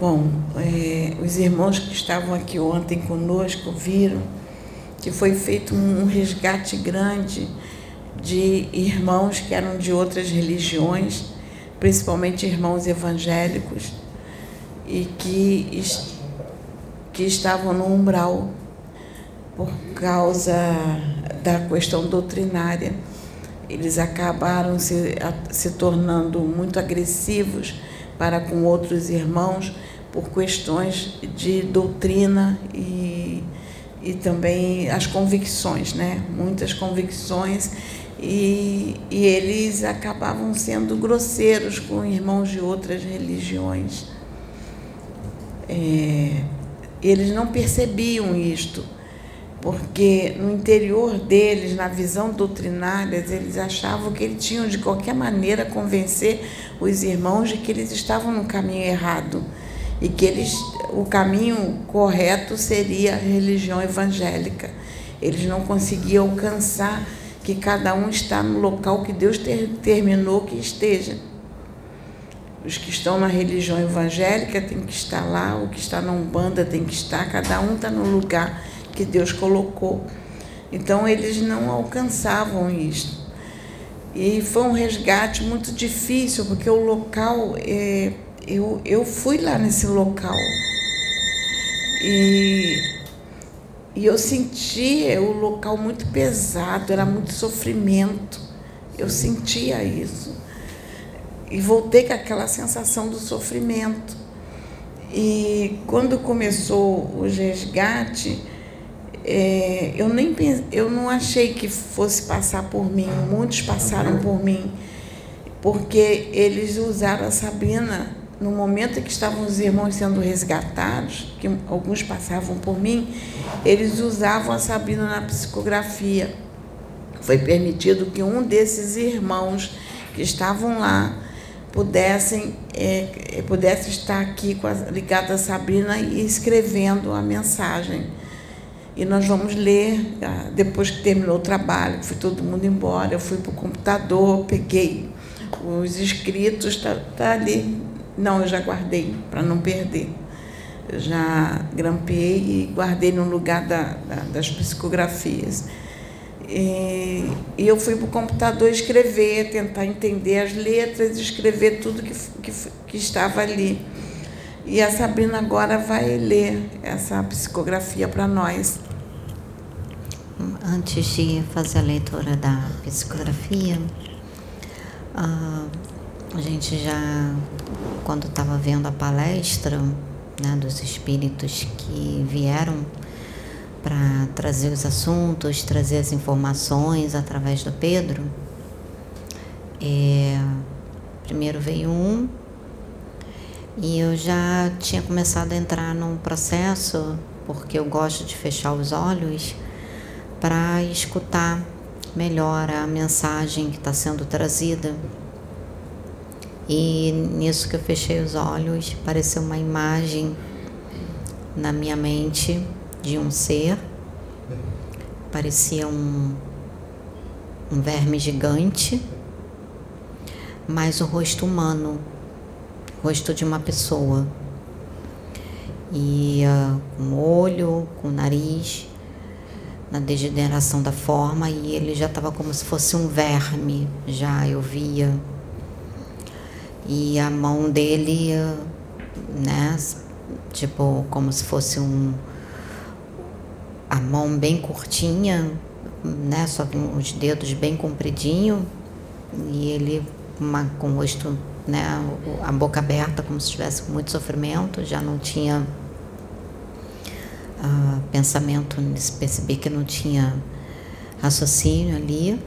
Bom, é, os irmãos que estavam aqui ontem conosco viram que foi feito um resgate grande de irmãos que eram de outras religiões, principalmente irmãos evangélicos, e que, que estavam no umbral por causa da questão doutrinária. Eles acabaram se, se tornando muito agressivos para com outros irmãos por questões de doutrina e, e também as convicções, né? muitas convicções, e, e eles acabavam sendo grosseiros com irmãos de outras religiões. É, eles não percebiam isto, porque no interior deles, na visão doutrinária, eles achavam que eles tinham de qualquer maneira convencer os irmãos de que eles estavam no caminho errado e que eles, o caminho correto seria a religião evangélica. Eles não conseguiam alcançar que cada um está no local que Deus ter, terminou que esteja. Os que estão na religião evangélica têm que estar lá, o que está na Umbanda tem que estar, cada um está no lugar que Deus colocou. Então eles não alcançavam isso. E foi um resgate muito difícil, porque o local é, eu, eu fui lá nesse local e, e eu sentia o local muito pesado, era muito sofrimento. Eu sentia isso. E voltei com aquela sensação do sofrimento. E quando começou o resgate, é, eu nem eu não achei que fosse passar por mim. Muitos passaram por mim, porque eles usaram a Sabrina no momento em que estavam os irmãos sendo resgatados, que alguns passavam por mim, eles usavam a Sabina na psicografia. Foi permitido que um desses irmãos que estavam lá pudessem é, pudesse estar aqui com a, ligado a Sabrina e escrevendo a mensagem. E nós vamos ler, ah, depois que terminou o trabalho, foi todo mundo embora, eu fui para o computador, peguei os escritos, está tá ali não, eu já guardei para não perder. Eu já grampeei e guardei no lugar da, da, das psicografias. E, e eu fui para o computador escrever, tentar entender as letras, escrever tudo que, que, que estava ali. E a Sabrina agora vai ler essa psicografia para nós. Antes de fazer a leitura da psicografia, uh, a gente já, quando estava vendo a palestra né, dos espíritos que vieram para trazer os assuntos, trazer as informações através do Pedro, é, primeiro veio um e eu já tinha começado a entrar num processo, porque eu gosto de fechar os olhos, para escutar melhor a mensagem que está sendo trazida e nisso que eu fechei os olhos, apareceu uma imagem na minha mente de um ser. Parecia um, um verme gigante, mas o rosto humano, rosto de uma pessoa. E uh, com olho, com nariz, na degeneração da forma, e ele já estava como se fosse um verme, já eu via e a mão dele, né, tipo, como se fosse um. A mão bem curtinha, né, só os dedos bem compridinho, e ele uma, com o rosto, né, a boca aberta, como se tivesse muito sofrimento, já não tinha uh, pensamento, percebi que não tinha raciocínio ali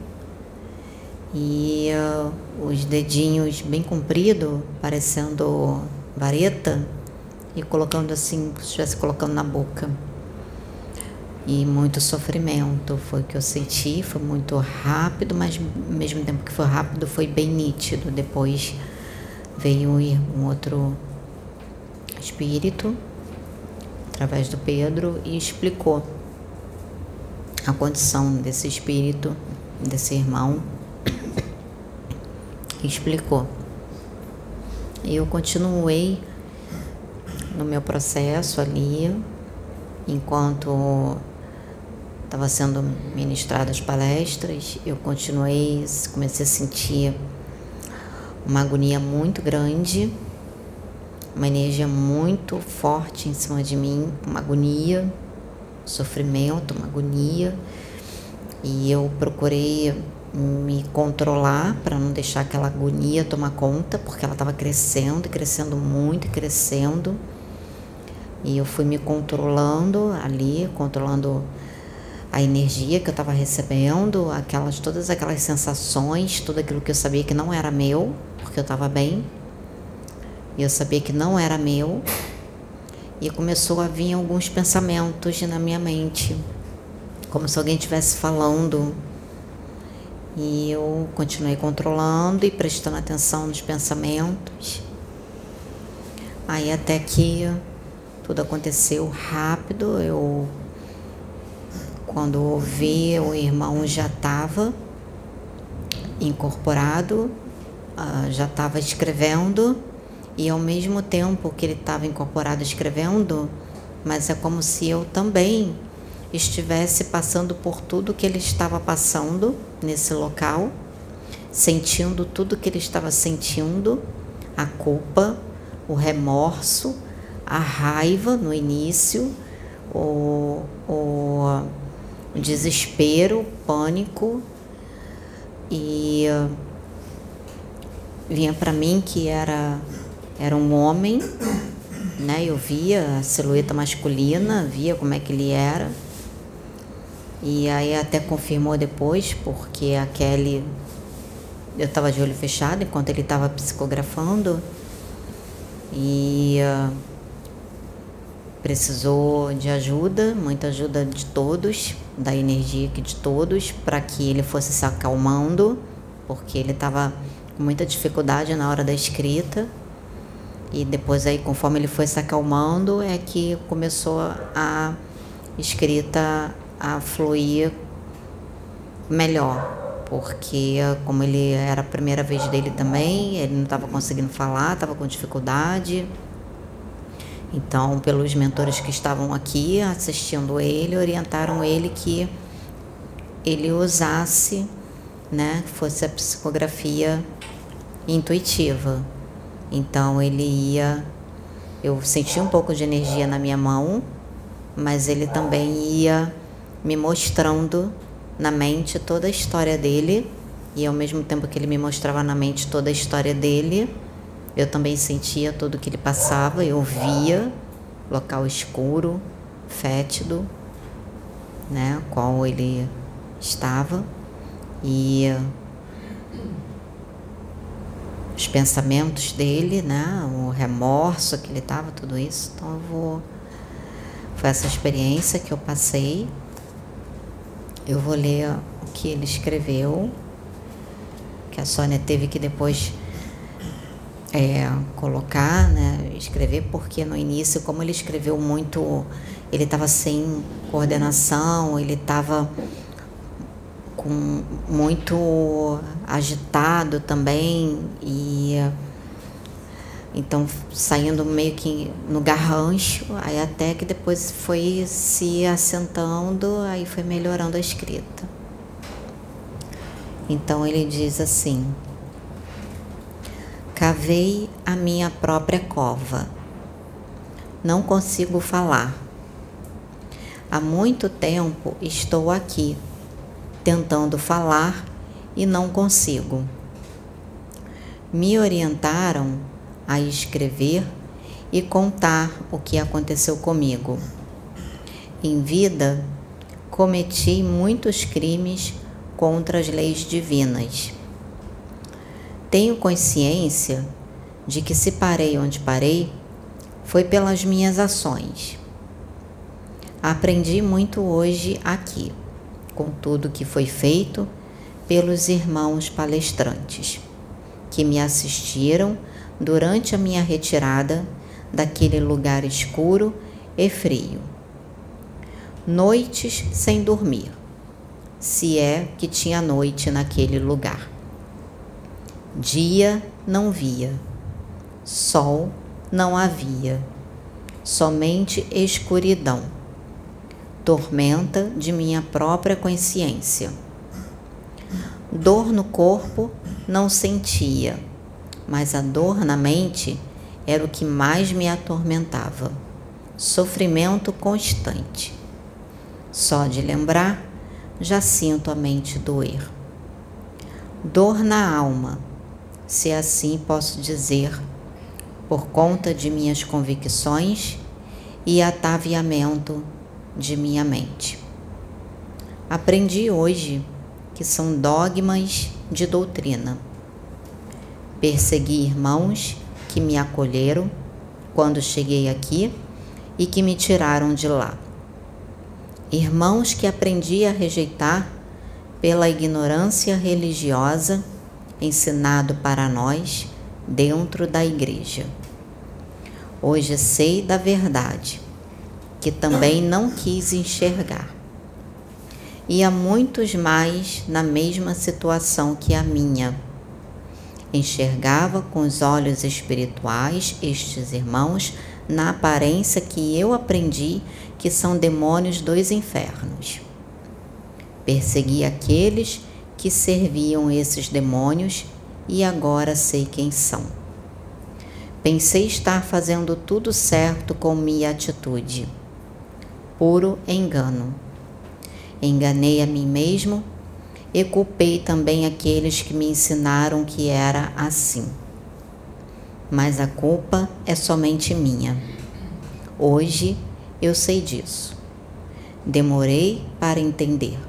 e uh, os dedinhos bem compridos, parecendo vareta, e colocando assim, se estivesse colocando na boca. E muito sofrimento foi o que eu senti, foi muito rápido, mas ao mesmo tempo que foi rápido, foi bem nítido. Depois veio um outro espírito, através do Pedro, e explicou a condição desse espírito, desse irmão, explicou. Eu continuei no meu processo ali, enquanto estava sendo ministradas palestras, eu continuei, comecei a sentir uma agonia muito grande, uma energia muito forte em cima de mim, uma agonia, sofrimento, uma agonia. E eu procurei me controlar para não deixar aquela agonia tomar conta, porque ela estava crescendo, crescendo muito, crescendo. E eu fui me controlando ali, controlando a energia que eu estava recebendo, aquelas todas aquelas sensações, tudo aquilo que eu sabia que não era meu, porque eu estava bem. E eu sabia que não era meu. E começou a vir alguns pensamentos na minha mente, como se alguém estivesse falando. E eu continuei controlando e prestando atenção nos pensamentos. Aí até que tudo aconteceu rápido, eu quando ouvi, o irmão já estava incorporado, ah, já estava escrevendo, e ao mesmo tempo que ele estava incorporado escrevendo, mas é como se eu também estivesse passando por tudo que ele estava passando nesse local, sentindo tudo que ele estava sentindo, a culpa, o remorso, a raiva no início, o, o desespero, o pânico. E uh, vinha para mim que era era um homem, né? Eu via a silhueta masculina, via como é que ele era. E aí até confirmou depois, porque a Kelly eu estava de olho fechado enquanto ele estava psicografando. E uh, precisou de ajuda, muita ajuda de todos, da energia aqui de todos, para que ele fosse se acalmando, porque ele estava com muita dificuldade na hora da escrita. E depois aí, conforme ele foi se acalmando, é que começou a escrita a fluir melhor, porque como ele era a primeira vez dele também, ele não estava conseguindo falar, estava com dificuldade. Então, pelos mentores que estavam aqui assistindo ele, orientaram ele que ele usasse, né, fosse a psicografia intuitiva. Então, ele ia eu senti um pouco de energia na minha mão, mas ele também ia me mostrando na mente toda a história dele, e ao mesmo tempo que ele me mostrava na mente toda a história dele, eu também sentia tudo que ele passava, eu via local escuro, fétido, né, qual ele estava e os pensamentos dele, né, o remorso que ele estava, tudo isso. Então eu vou foi essa experiência que eu passei. Eu vou ler o que ele escreveu, que a Sônia teve que depois é, colocar, né, escrever, porque no início, como ele escreveu muito, ele estava sem coordenação, ele estava com muito agitado também e então saindo meio que no garrancho, aí até que depois foi se assentando, aí foi melhorando a escrita. Então ele diz assim: Cavei a minha própria cova. Não consigo falar. Há muito tempo estou aqui, tentando falar e não consigo. Me orientaram a escrever e contar o que aconteceu comigo. Em vida, cometi muitos crimes contra as leis divinas tenho consciência de que se parei onde parei foi pelas minhas ações. Aprendi muito hoje aqui, com tudo que foi feito pelos irmãos palestrantes, que me assistiram durante a minha retirada daquele lugar escuro e frio. Noites sem dormir, se é que tinha noite naquele lugar. Dia não via, sol não havia. somente escuridão, tormenta de minha própria consciência. Dor no corpo não sentia, mas a dor na mente era o que mais me atormentava. Sofrimento constante. Só de lembrar, já sinto a mente doer. Dor na alma, se assim posso dizer, por conta de minhas convicções e ataviamento de minha mente. Aprendi hoje que são dogmas de doutrina. Persegui irmãos que me acolheram quando cheguei aqui e que me tiraram de lá. Irmãos que aprendi a rejeitar pela ignorância religiosa ensinado para nós dentro da igreja. Hoje sei da verdade, que também não quis enxergar. E há muitos mais na mesma situação que a minha. Enxergava com os olhos espirituais estes irmãos na aparência que eu aprendi que são demônios dos infernos. Persegui aqueles que serviam esses demônios e agora sei quem são. Pensei estar fazendo tudo certo com minha atitude. Puro engano. Enganei a mim mesmo e culpei também aqueles que me ensinaram que era assim. Mas a culpa é somente minha. Hoje eu sei disso. Demorei para entender,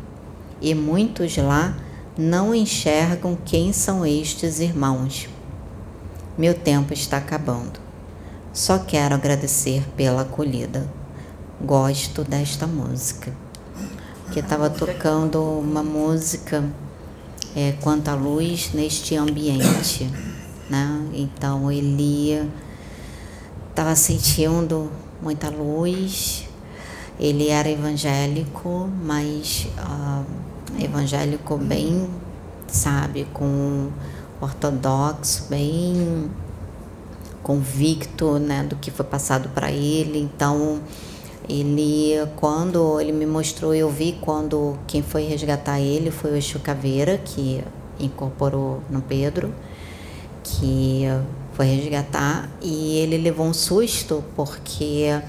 e muitos lá não enxergam quem são estes irmãos meu tempo está acabando. Só quero agradecer pela acolhida. Gosto desta música. Que estava tocando uma música é, quanto à luz neste ambiente, né? Então ele estava sentindo muita luz. Ele era evangélico, mas uh, evangélico bem, sabe, com ortodoxo, bem convicto né, do que foi passado para ele. Então, ele, quando ele me mostrou, eu vi quando quem foi resgatar ele foi o Exu Caveira, que incorporou no Pedro, que foi resgatar. E ele levou um susto porque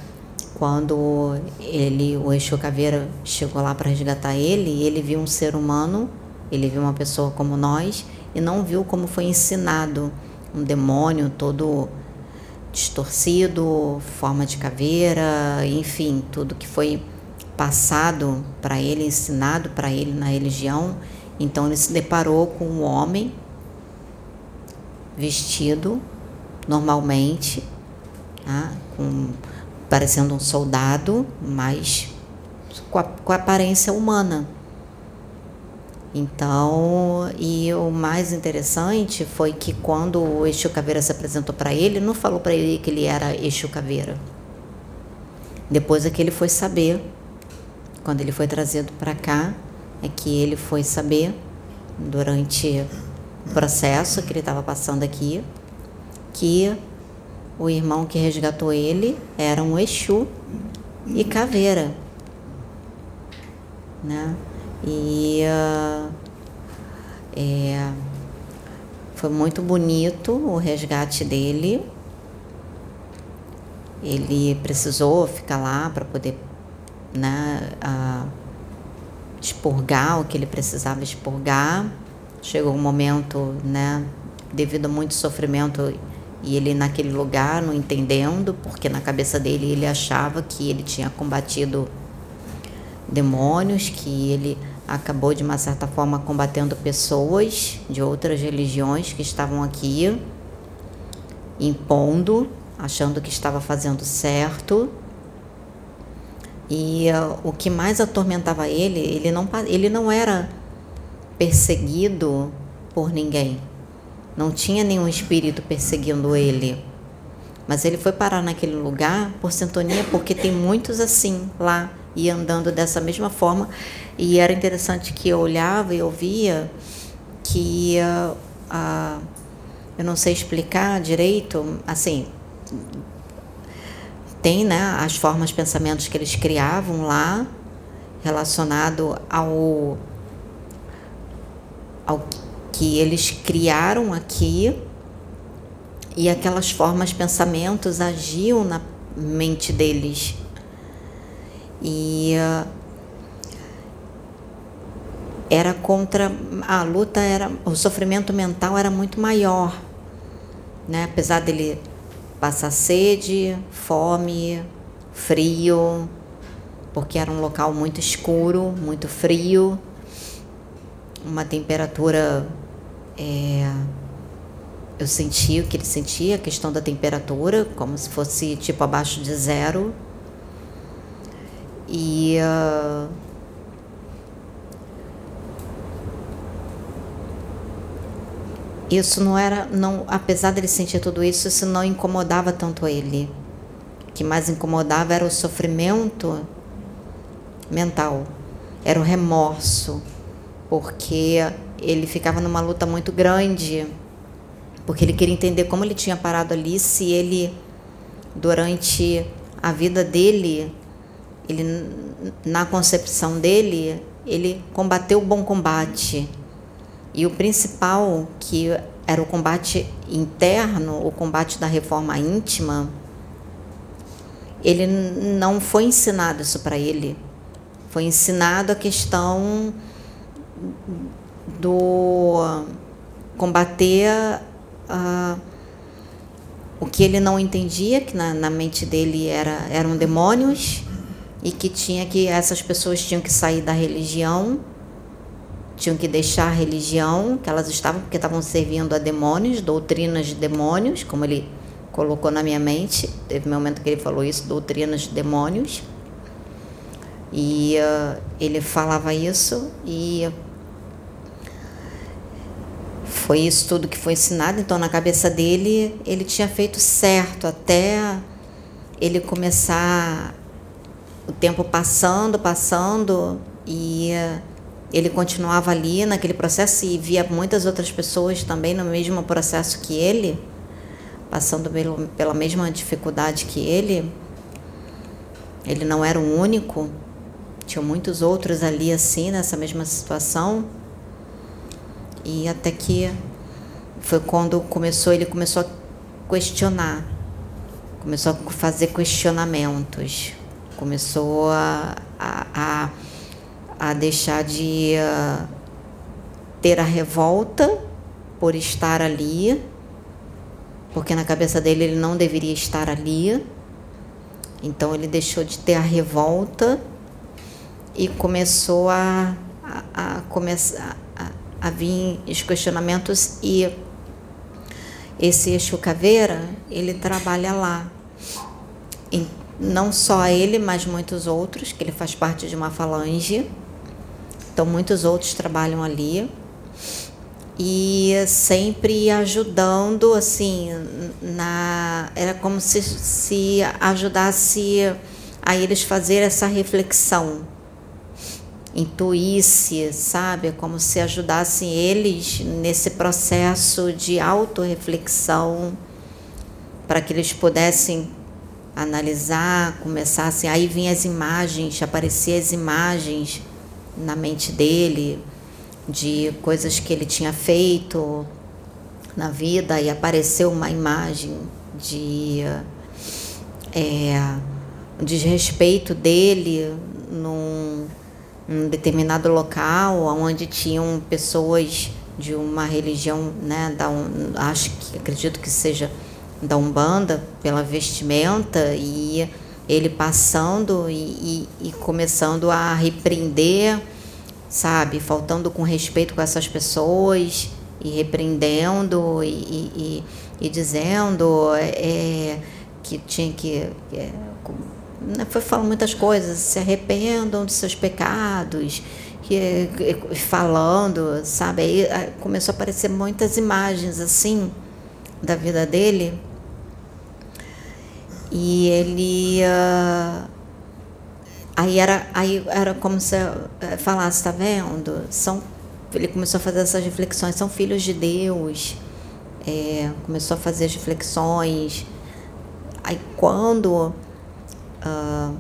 quando ele, o Exu Caveira chegou lá para resgatar ele, ele viu um ser humano, ele viu uma pessoa como nós e não viu como foi ensinado. Um demônio todo distorcido, forma de caveira, enfim, tudo que foi passado para ele, ensinado para ele na religião. Então ele se deparou com um homem vestido normalmente, tá? com, parecendo um soldado, mas com a, com a aparência humana. Então, e o mais interessante foi que quando o Exu Caveira se apresentou para ele, não falou para ele que ele era Exu Caveira. Depois é que ele foi saber, quando ele foi trazido para cá, é que ele foi saber, durante o processo que ele estava passando aqui, que o irmão que resgatou ele era um Exu e Caveira. Né? E uh, é, foi muito bonito o resgate dele. Ele precisou ficar lá para poder né, uh, expurgar o que ele precisava expurgar. Chegou um momento, né, devido a muito sofrimento, e ele naquele lugar não entendendo, porque na cabeça dele ele achava que ele tinha combatido demônios, que ele acabou de uma certa forma combatendo pessoas de outras religiões que estavam aqui, impondo, achando que estava fazendo certo. E uh, o que mais atormentava ele, ele não, ele não era perseguido por ninguém. Não tinha nenhum espírito perseguindo ele. Mas ele foi parar naquele lugar por sintonia, porque tem muitos assim lá e andando dessa mesma forma. E era interessante que eu olhava e ouvia que uh, uh, eu não sei explicar direito, assim, tem né, as formas, pensamentos que eles criavam lá, relacionado ao, ao que eles criaram aqui, e aquelas formas, pensamentos agiam na mente deles. E uh, era contra a luta era o sofrimento mental era muito maior, né? Apesar dele passar sede, fome, frio, porque era um local muito escuro, muito frio, uma temperatura. É, eu senti o que ele sentia, a questão da temperatura, como se fosse tipo abaixo de zero. E. Uh, isso não era, não, apesar dele sentir tudo isso, isso não incomodava tanto ele. O que mais incomodava era o sofrimento mental, era o remorso, porque ele ficava numa luta muito grande, porque ele queria entender como ele tinha parado ali, se ele durante a vida dele, ele na concepção dele, ele combateu o bom combate e o principal, que era o combate interno, o combate da reforma íntima, ele não foi ensinado isso para ele. Foi ensinado a questão do combater uh, o que ele não entendia, que na, na mente dele era, eram demônios, e que tinha que essas pessoas tinham que sair da religião tinham que deixar a religião que elas estavam, porque estavam servindo a demônios, doutrinas de demônios, como ele colocou na minha mente. Teve um momento que ele falou isso, doutrinas de demônios. E uh, ele falava isso e foi isso tudo que foi ensinado. Então, na cabeça dele, ele tinha feito certo até ele começar o tempo passando, passando e ele continuava ali naquele processo e via muitas outras pessoas também no mesmo processo que ele, passando pelo, pela mesma dificuldade que ele. Ele não era o único, tinha muitos outros ali assim, nessa mesma situação. E até que foi quando começou, ele começou a questionar, começou a fazer questionamentos, começou a, a, a deixar de uh, ter a revolta por estar ali, porque na cabeça dele ele não deveria estar ali. Então ele deixou de ter a revolta e começou a, a, a começar a, a vir os questionamentos e esse Exu Caveira, ele trabalha lá. E não só ele, mas muitos outros, que ele faz parte de uma falange. Então, muitos outros trabalham ali. E sempre ajudando, assim, na era como se, se ajudasse a eles fazer essa reflexão, intuísse, sabe? Como se ajudassem eles nesse processo de autorreflexão para que eles pudessem analisar, começassem, aí vinham as imagens, apareciam as imagens na mente dele de coisas que ele tinha feito na vida e apareceu uma imagem de é, desrespeito dele num, num, determinado local onde tinham pessoas de uma religião, né, da, acho que acredito que seja da Umbanda, pela vestimenta e ele passando e, e, e começando a repreender, sabe? Faltando com respeito com essas pessoas e repreendendo e, e, dizendo é, que tinha que. É, né, foi falando muitas coisas, se arrependam dos seus pecados, que, falando, sabe? Aí começou a aparecer muitas imagens assim da vida dele e ele. Uh, aí, era, aí era como se uh, falasse, está vendo? São, ele começou a fazer essas reflexões, são filhos de Deus. É, começou a fazer as reflexões. Aí quando uh,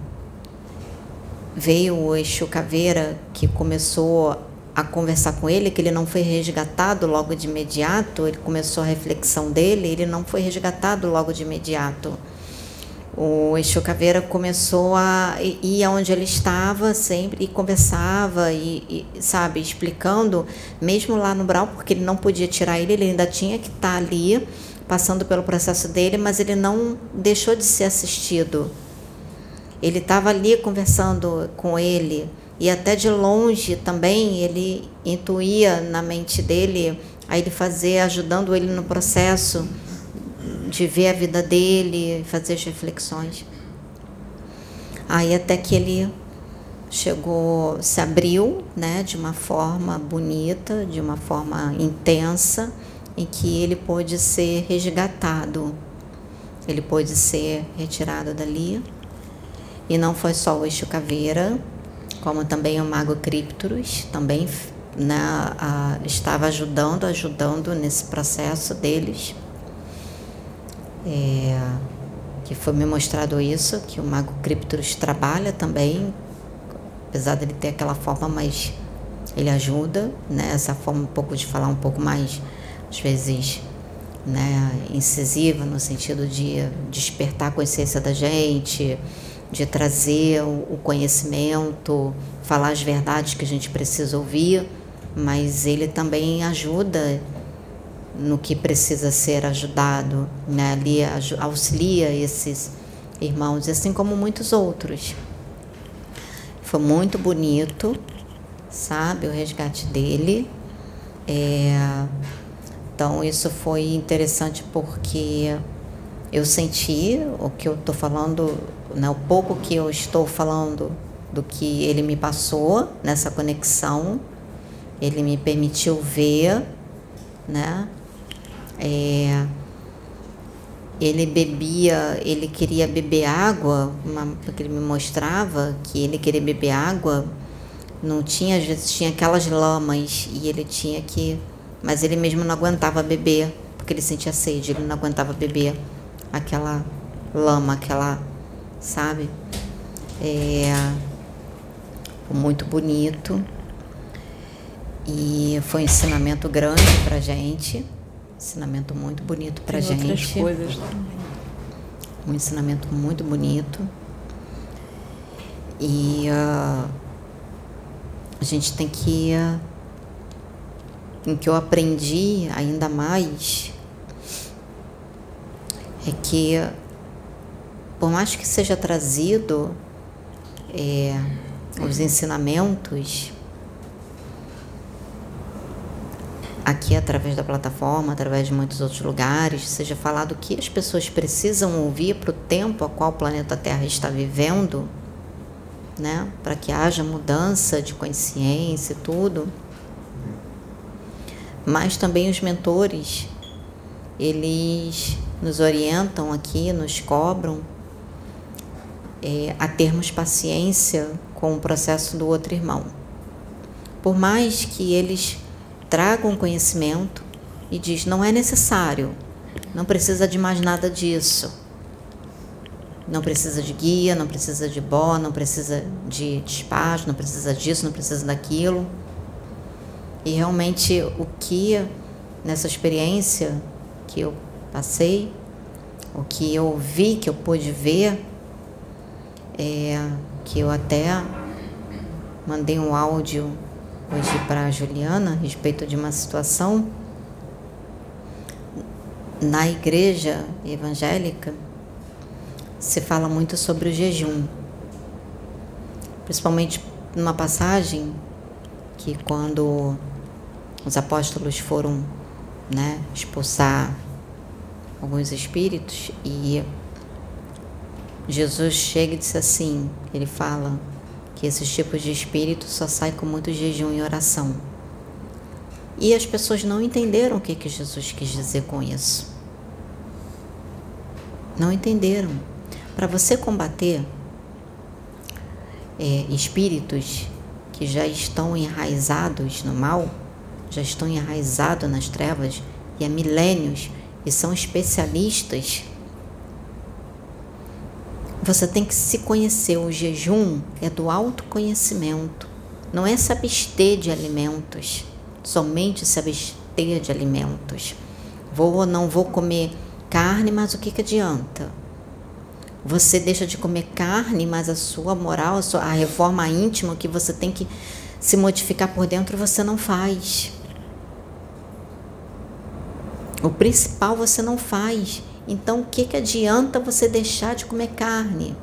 veio o Exu Caveira que começou a conversar com ele, que ele não foi resgatado logo de imediato, ele começou a reflexão dele, ele não foi resgatado logo de imediato. O Exu Caveira começou a ir aonde ele estava sempre e conversava e, e, sabe, explicando, mesmo lá no Brau, porque ele não podia tirar ele, ele ainda tinha que estar ali, passando pelo processo dele, mas ele não deixou de ser assistido. Ele estava ali conversando com ele, e até de longe também ele intuía na mente dele a ele fazer, ajudando ele no processo de ver a vida dele, fazer as reflexões. Aí até que ele chegou, se abriu, né, de uma forma bonita, de uma forma intensa, em que ele pôde ser resgatado. Ele pôde ser retirado dali. E não foi só o Exu Caveira, como também o Mago Criptorus, também né, a, estava ajudando, ajudando nesse processo deles. É, que foi me mostrado isso, que o Mago Criptorus trabalha também, apesar dele ter aquela forma mais ele ajuda, né? Essa forma um pouco de falar um pouco mais, às vezes, né, incisiva no sentido de despertar a consciência da gente, de trazer o conhecimento, falar as verdades que a gente precisa ouvir, mas ele também ajuda no que precisa ser ajudado, né? Ali auxilia esses irmãos, assim como muitos outros. Foi muito bonito, sabe, o resgate dele. É, então isso foi interessante porque eu senti o que eu estou falando, né, o pouco que eu estou falando do que ele me passou nessa conexão, ele me permitiu ver, né? É, ele bebia, ele queria beber água, uma, porque ele me mostrava que ele queria beber água, não tinha, às vezes tinha aquelas lamas e ele tinha que, mas ele mesmo não aguentava beber, porque ele sentia sede, ele não aguentava beber aquela lama, aquela, sabe? É muito bonito e foi um ensinamento grande para gente, ensinamento muito bonito para gente. Outras coisas também. Um ensinamento muito bonito e uh, a gente tem que uh, em que eu aprendi ainda mais é que, por mais que seja trazido é, os ensinamentos aqui através da plataforma, através de muitos outros lugares, seja falado o que as pessoas precisam ouvir para o tempo a qual o planeta Terra está vivendo, né? Para que haja mudança de consciência e tudo. Mas também os mentores, eles nos orientam aqui, nos cobram é, a termos paciência com o processo do outro irmão. Por mais que eles tragam conhecimento e diz não é necessário, não precisa de mais nada disso. Não precisa de guia, não precisa de bó, não precisa de despacho, não precisa disso, não precisa daquilo. E realmente o que nessa experiência que eu passei, o que eu vi, que eu pude ver, é que eu até mandei um áudio hoje para a Juliana a respeito de uma situação na igreja evangélica se fala muito sobre o jejum, principalmente numa passagem que quando os apóstolos foram né, expulsar alguns espíritos e Jesus chega e diz assim, ele fala que esses tipos de espíritos só saem com muito jejum e oração. E as pessoas não entenderam o que, que Jesus quis dizer com isso. Não entenderam. Para você combater é, espíritos que já estão enraizados no mal, já estão enraizados nas trevas e há milênios e são especialistas Você tem que se conhecer. O jejum é do autoconhecimento. Não é se abster de alimentos, somente se abster de alimentos. Vou ou não vou comer carne, mas o que, que adianta? Você deixa de comer carne, mas a sua moral, a, sua, a reforma íntima que você tem que se modificar por dentro, você não faz. O principal você não faz. Então, o que, que adianta você deixar de comer carne?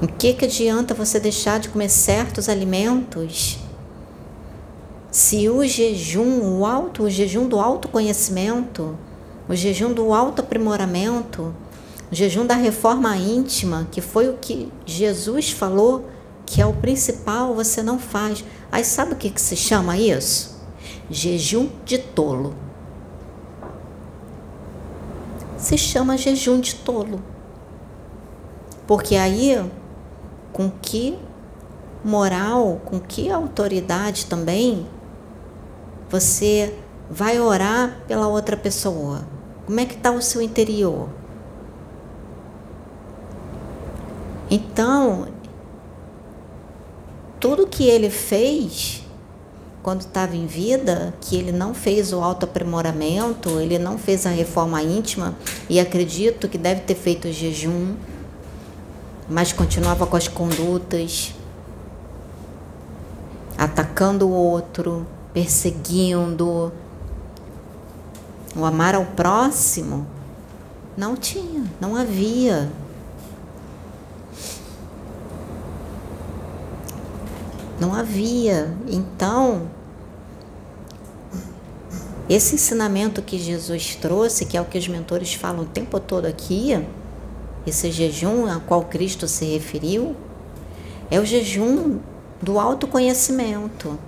O que, que adianta você deixar de comer certos alimentos? Se o jejum, o alto, o jejum do autoconhecimento, o jejum do autoaprimoramento, o jejum da reforma íntima, que foi o que Jesus falou, que é o principal, você não faz. Aí sabe o que, que se chama isso? Jejum de tolo. Se chama jejum de tolo. Porque aí, com que moral, com que autoridade também você vai orar pela outra pessoa? Como é que está o seu interior? Então, tudo que ele fez quando estava em vida, que ele não fez o autoaprimoramento, ele não fez a reforma íntima, e acredito que deve ter feito o jejum, mas continuava com as condutas, atacando o outro, perseguindo. O amar ao próximo não tinha, não havia. Não havia. Então, esse ensinamento que Jesus trouxe, que é o que os mentores falam o tempo todo aqui, esse jejum a qual Cristo se referiu, é o jejum do autoconhecimento,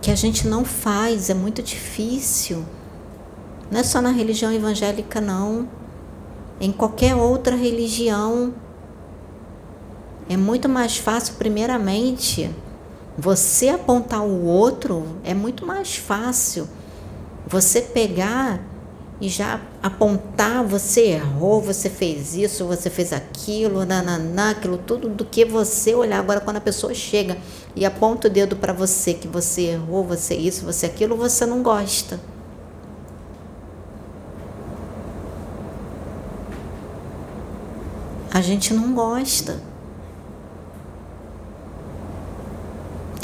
que a gente não faz, é muito difícil. Não é só na religião evangélica, não. Em qualquer outra religião, é muito mais fácil, primeiramente, você apontar o outro, é muito mais fácil você pegar e já apontar, você errou, você fez isso, você fez aquilo, nananá, aquilo tudo, do que você olhar. Agora, quando a pessoa chega e aponta o dedo para você que você errou, você isso, você aquilo, você não gosta. A gente não gosta.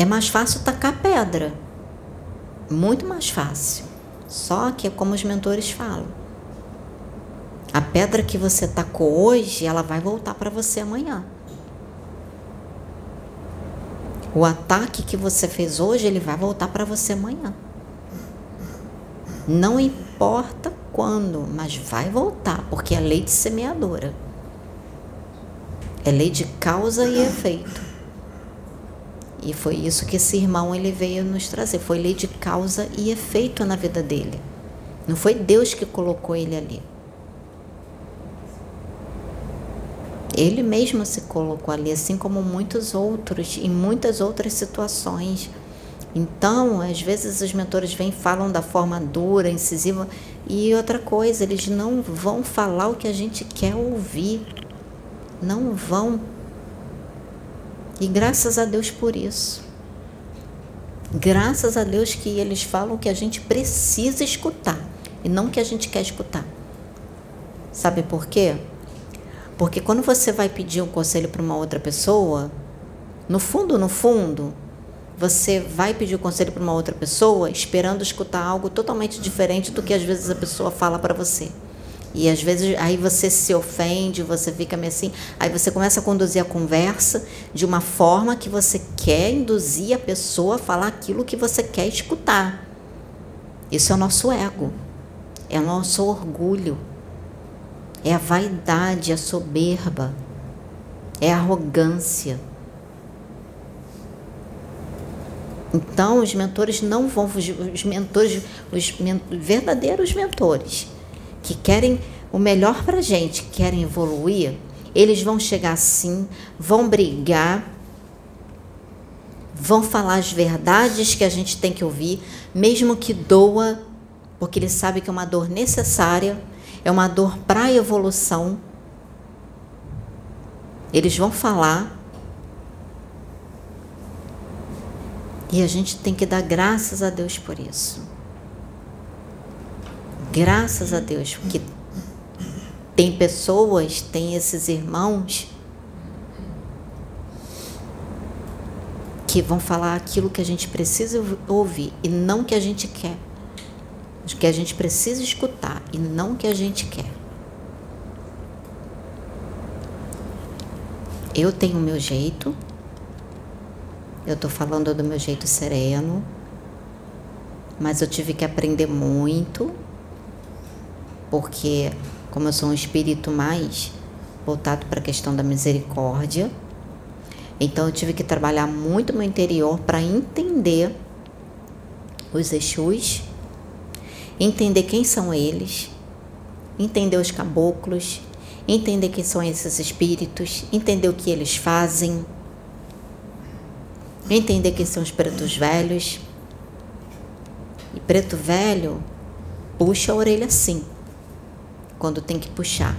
É mais fácil tacar pedra. Muito mais fácil. Só que é como os mentores falam. A pedra que você tacou hoje, ela vai voltar para você amanhã. O ataque que você fez hoje, ele vai voltar para você amanhã. Não importa quando, mas vai voltar, porque é lei de semeadora. É lei de causa e efeito. E foi isso que esse irmão ele veio nos trazer. Foi lei de causa e efeito na vida dele. Não foi Deus que colocou ele ali. Ele mesmo se colocou ali, assim como muitos outros, em muitas outras situações. Então, às vezes os mentores vêm falam da forma dura, incisiva, e outra coisa, eles não vão falar o que a gente quer ouvir. Não vão e graças a Deus por isso. Graças a Deus que eles falam que a gente precisa escutar e não que a gente quer escutar. Sabe por quê? Porque quando você vai pedir um conselho para uma outra pessoa, no fundo, no fundo, você vai pedir um conselho para uma outra pessoa esperando escutar algo totalmente diferente do que às vezes a pessoa fala para você. E às vezes aí você se ofende, você fica meio assim, aí você começa a conduzir a conversa de uma forma que você quer induzir a pessoa a falar aquilo que você quer escutar. Isso é o nosso ego, é o nosso orgulho, é a vaidade, a soberba, é a arrogância. Então, os mentores não vão fugir, os mentores, os verdadeiros mentores, que querem o melhor para a gente, querem evoluir, eles vão chegar assim, vão brigar, vão falar as verdades que a gente tem que ouvir, mesmo que doa, porque eles sabem que é uma dor necessária, é uma dor para evolução. Eles vão falar. E a gente tem que dar graças a Deus por isso. Graças a Deus, porque tem pessoas, tem esses irmãos que vão falar aquilo que a gente precisa ouvir e não que a gente quer. Que a gente precisa escutar e não que a gente quer. Eu tenho o meu jeito, eu tô falando do meu jeito sereno, mas eu tive que aprender muito porque como eu sou um espírito mais voltado para a questão da misericórdia, então eu tive que trabalhar muito no interior para entender os Exus, entender quem são eles, entender os caboclos, entender quem são esses espíritos, entender o que eles fazem, entender quem são os pretos velhos. E preto velho puxa a orelha assim quando tem que puxar.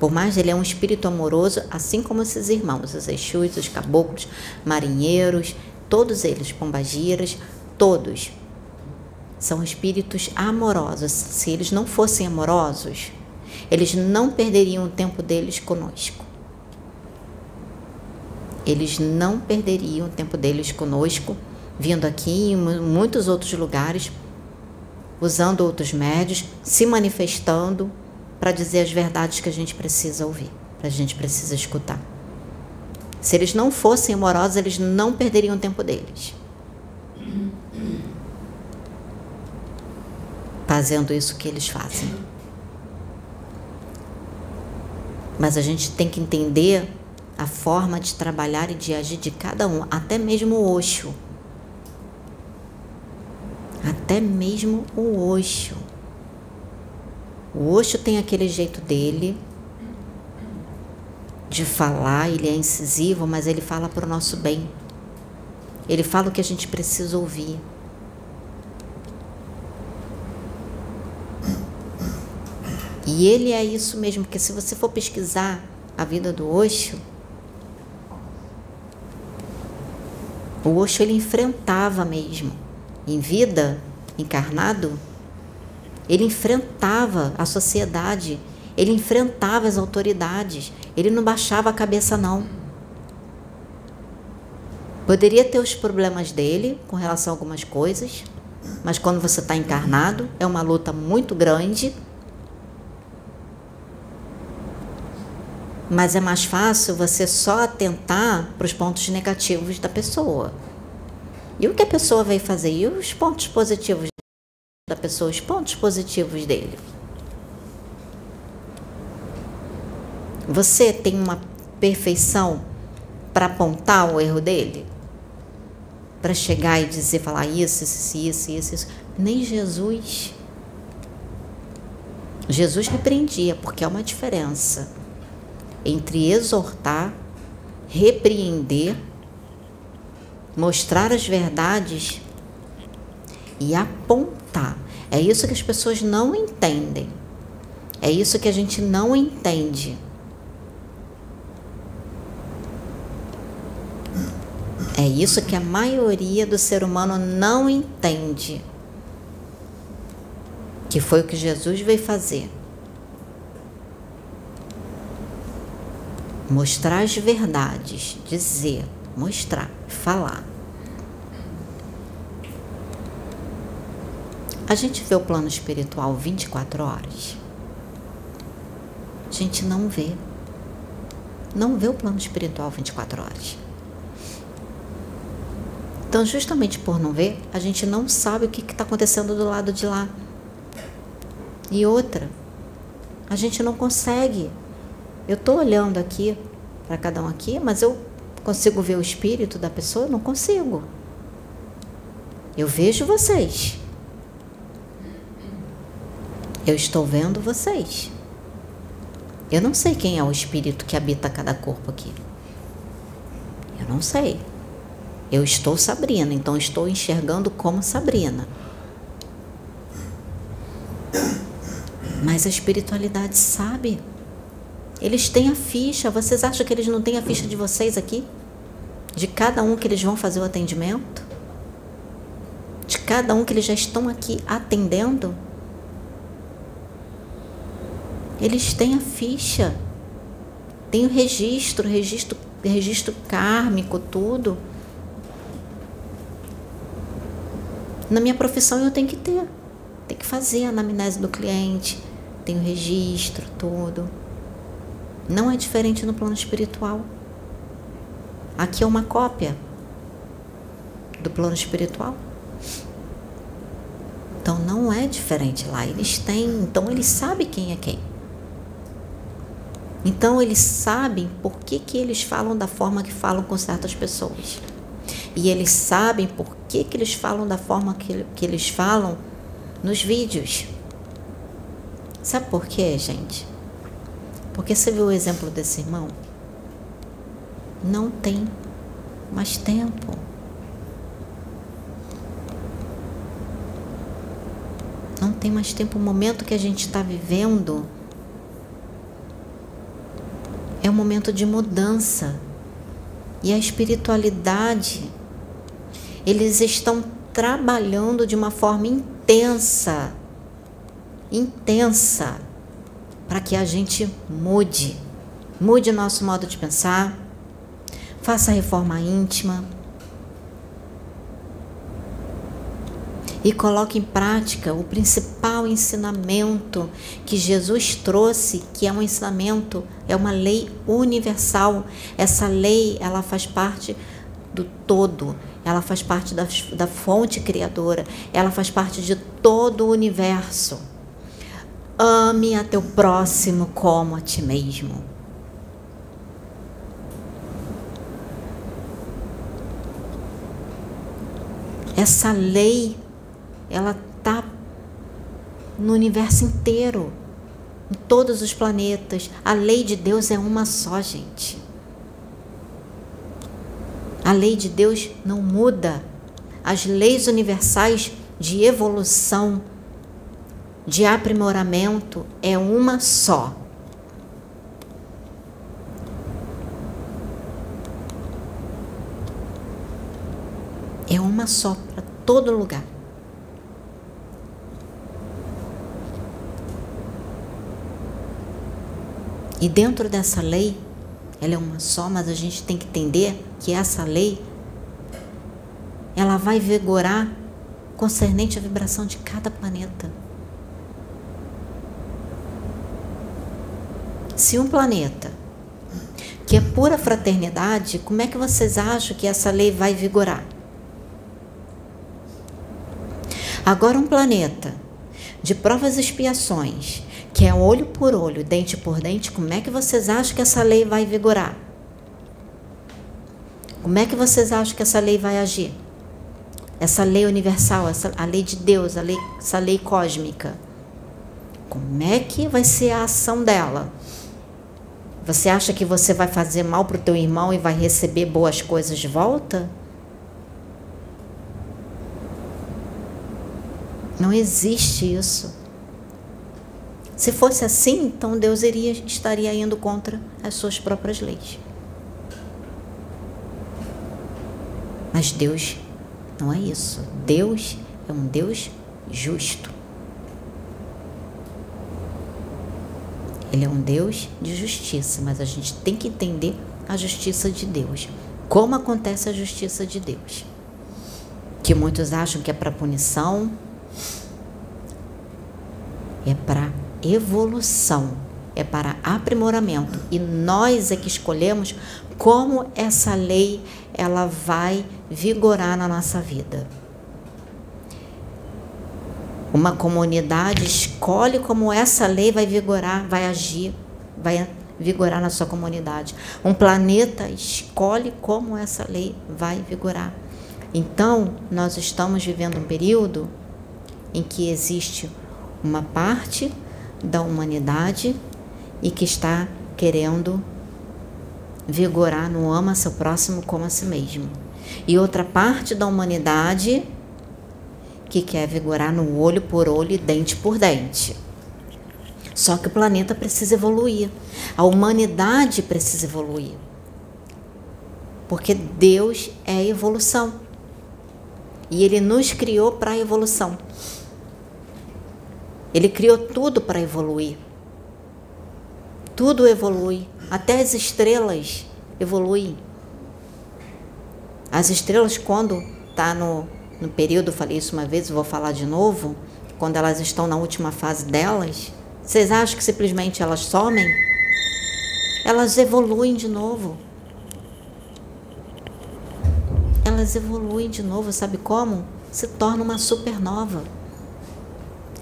Por mais ele é um espírito amoroso, assim como esses irmãos, os Exus, os caboclos, marinheiros, todos eles, pombagiras, todos são espíritos amorosos. Se eles não fossem amorosos, eles não perderiam o tempo deles conosco. Eles não perderiam o tempo deles conosco, vindo aqui em muitos outros lugares, usando outros médios, se manifestando, para dizer as verdades que a gente precisa ouvir, que a gente precisa escutar. Se eles não fossem amorosos, eles não perderiam o tempo deles. Fazendo isso que eles fazem. Mas a gente tem que entender a forma de trabalhar e de agir de cada um, até mesmo o Oxo. Até mesmo o Oxo. O Osho tem aquele jeito dele de falar, ele é incisivo, mas ele fala para o nosso bem. Ele fala o que a gente precisa ouvir. E ele é isso mesmo, porque se você for pesquisar a vida do Osho, o Osho ele enfrentava mesmo, em vida, encarnado, ele enfrentava a sociedade, ele enfrentava as autoridades, ele não baixava a cabeça, não. Poderia ter os problemas dele com relação a algumas coisas, mas quando você está encarnado, é uma luta muito grande. Mas é mais fácil você só atentar para os pontos negativos da pessoa. E o que a pessoa vai fazer? E os pontos positivos da pessoa, os pontos positivos dele. Você tem uma perfeição para apontar o erro dele? Para chegar e dizer, falar isso, isso, isso, isso, isso. Nem Jesus. Jesus repreendia, porque há uma diferença entre exortar, repreender, mostrar as verdades e apontar. É isso que as pessoas não entendem. É isso que a gente não entende. É isso que a maioria do ser humano não entende. Que foi o que Jesus veio fazer. Mostrar as verdades, dizer, mostrar, falar. A gente vê o plano espiritual 24 horas? A gente não vê. Não vê o plano espiritual 24 horas. Então, justamente por não ver, a gente não sabe o que está acontecendo do lado de lá. E outra, a gente não consegue. Eu estou olhando aqui para cada um aqui, mas eu consigo ver o espírito da pessoa? Não consigo. Eu vejo vocês. Eu estou vendo vocês. Eu não sei quem é o espírito que habita cada corpo aqui. Eu não sei. Eu estou Sabrina, então estou enxergando como Sabrina. Mas a espiritualidade sabe. Eles têm a ficha. Vocês acham que eles não têm a ficha de vocês aqui? De cada um que eles vão fazer o atendimento? De cada um que eles já estão aqui atendendo? Eles têm a ficha. Tem o registro, registro, registro kármico, tudo. Na minha profissão eu tenho que ter. Tem que fazer a anamnese do cliente, tem o registro, tudo. Não é diferente no plano espiritual. Aqui é uma cópia do plano espiritual. Então não é diferente lá. Eles têm, então eles sabem quem é quem. Então eles sabem por que, que eles falam da forma que falam com certas pessoas. E eles sabem por que, que eles falam da forma que, que eles falam nos vídeos. Sabe por quê, gente? Porque você viu o exemplo desse irmão? Não tem mais tempo. Não tem mais tempo. O momento que a gente está vivendo é um momento de mudança. E a espiritualidade, eles estão trabalhando de uma forma intensa, intensa, para que a gente mude, mude o nosso modo de pensar, faça a reforma íntima e coloque em prática o principal ensinamento que Jesus trouxe, que é um ensinamento, é uma lei universal. Essa lei, ela faz parte do todo, ela faz parte da, da fonte criadora, ela faz parte de todo o universo. Ame a teu próximo como a ti mesmo. Essa lei, ela tá no universo inteiro, em todos os planetas. A lei de Deus é uma só, gente. A lei de Deus não muda. As leis universais de evolução, de aprimoramento, é uma só. É uma só para todo lugar. E dentro dessa lei, ela é uma só, mas a gente tem que entender que essa lei ela vai vigorar concernente à vibração de cada planeta. Se um planeta que é pura fraternidade, como é que vocês acham que essa lei vai vigorar? Agora, um planeta de provas e expiações, que é olho por olho, dente por dente, como é que vocês acham que essa lei vai vigorar? Como é que vocês acham que essa lei vai agir? Essa lei universal, essa, a lei de Deus, a lei, essa lei cósmica. Como é que vai ser a ação dela? Você acha que você vai fazer mal para o teu irmão e vai receber boas coisas de volta? Não existe isso. Se fosse assim, então Deus iria, estaria indo contra as suas próprias leis. Mas Deus não é isso. Deus é um Deus justo. Ele é um Deus de justiça, mas a gente tem que entender a justiça de Deus. Como acontece a justiça de Deus? Que muitos acham que é para punição, é para evolução, é para aprimoramento. E nós é que escolhemos como essa lei ela vai vigorar na nossa vida. Uma comunidade escolhe como essa lei vai vigorar, vai agir, vai vigorar na sua comunidade. Um planeta escolhe como essa lei vai vigorar. Então, nós estamos vivendo um período em que existe uma parte da humanidade e que está querendo vigorar no ama seu próximo como a si mesmo. E outra parte da humanidade que quer vigorar no olho por olho e dente por dente. Só que o planeta precisa evoluir, a humanidade precisa evoluir. Porque Deus é evolução. E Ele nos criou para a evolução. Ele criou tudo para evoluir. Tudo evolui, até as estrelas evoluem. As estrelas, quando está no, no período, falei isso uma vez, vou falar de novo, quando elas estão na última fase delas, vocês acham que simplesmente elas somem? Elas evoluem de novo. Elas evoluem de novo, sabe como? Se torna uma supernova.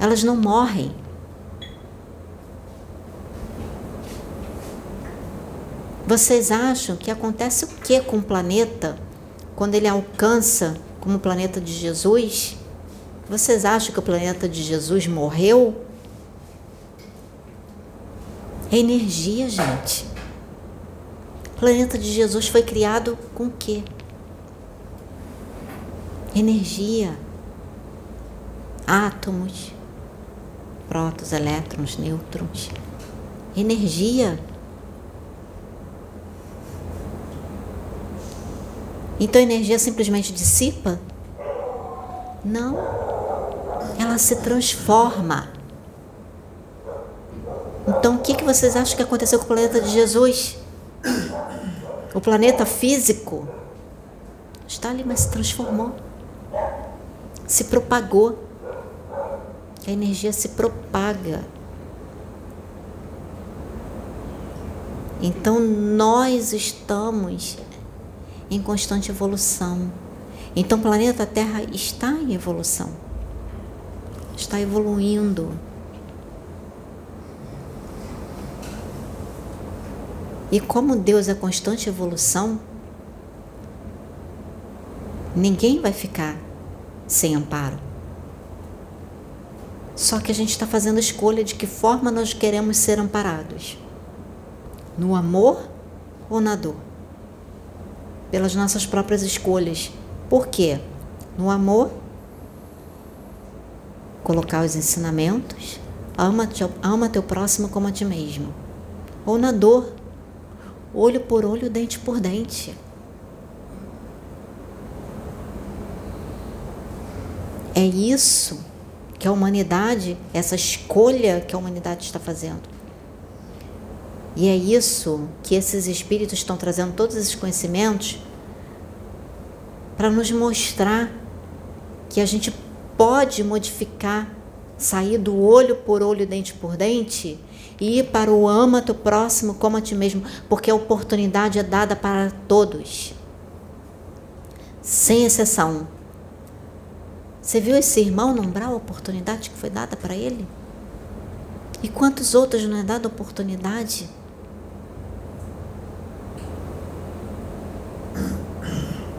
Elas não morrem. Vocês acham que acontece o que com o planeta quando ele alcança como o planeta de Jesus? Vocês acham que o planeta de Jesus morreu? É energia, gente. O planeta de Jesus foi criado com o quê? Energia. Átomos, prótons, elétrons, nêutrons. Energia. Então a energia simplesmente dissipa? Não. Ela se transforma. Então o que, que vocês acham que aconteceu com o planeta de Jesus? O planeta físico está ali, mas se transformou. Se propagou. A energia se propaga. Então nós estamos em constante evolução. Então o planeta Terra está em evolução. Está evoluindo. E como Deus é constante evolução, ninguém vai ficar sem amparo. Só que a gente está fazendo a escolha de que forma nós queremos ser amparados: no amor ou na dor pelas nossas próprias escolhas. Por quê? No amor, colocar os ensinamentos, ama, ama teu próximo como a ti mesmo. Ou na dor, olho por olho, dente por dente. É isso que a humanidade, essa escolha que a humanidade está fazendo. E é isso que esses espíritos estão trazendo todos esses conhecimentos para nos mostrar que a gente pode modificar, sair do olho por olho, dente por dente e ir para o ama teu próximo como a ti mesmo, porque a oportunidade é dada para todos, sem exceção. Você viu esse irmão nombrar a oportunidade que foi dada para ele? E quantos outros não é dada oportunidade?